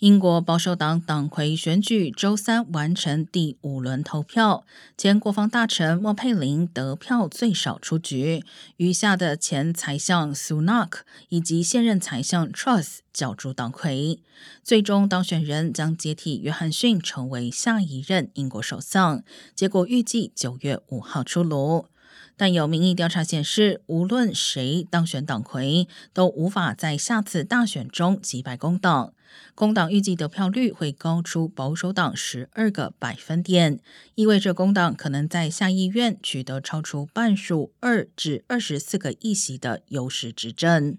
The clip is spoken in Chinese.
英国保守党党魁选举周三完成第五轮投票，前国防大臣莫佩林得票最少出局，余下的前财相苏纳克以及现任财相 Truss 角逐党魁。最终当选人将接替约翰逊成为下一任英国首相，结果预计九月五号出炉。但有民意调查显示，无论谁当选党魁，都无法在下次大选中击败工党。工党预计得票率会高出保守党十二个百分点，意味着工党可能在下议院取得超出半数二至二十四个议席的优势执政。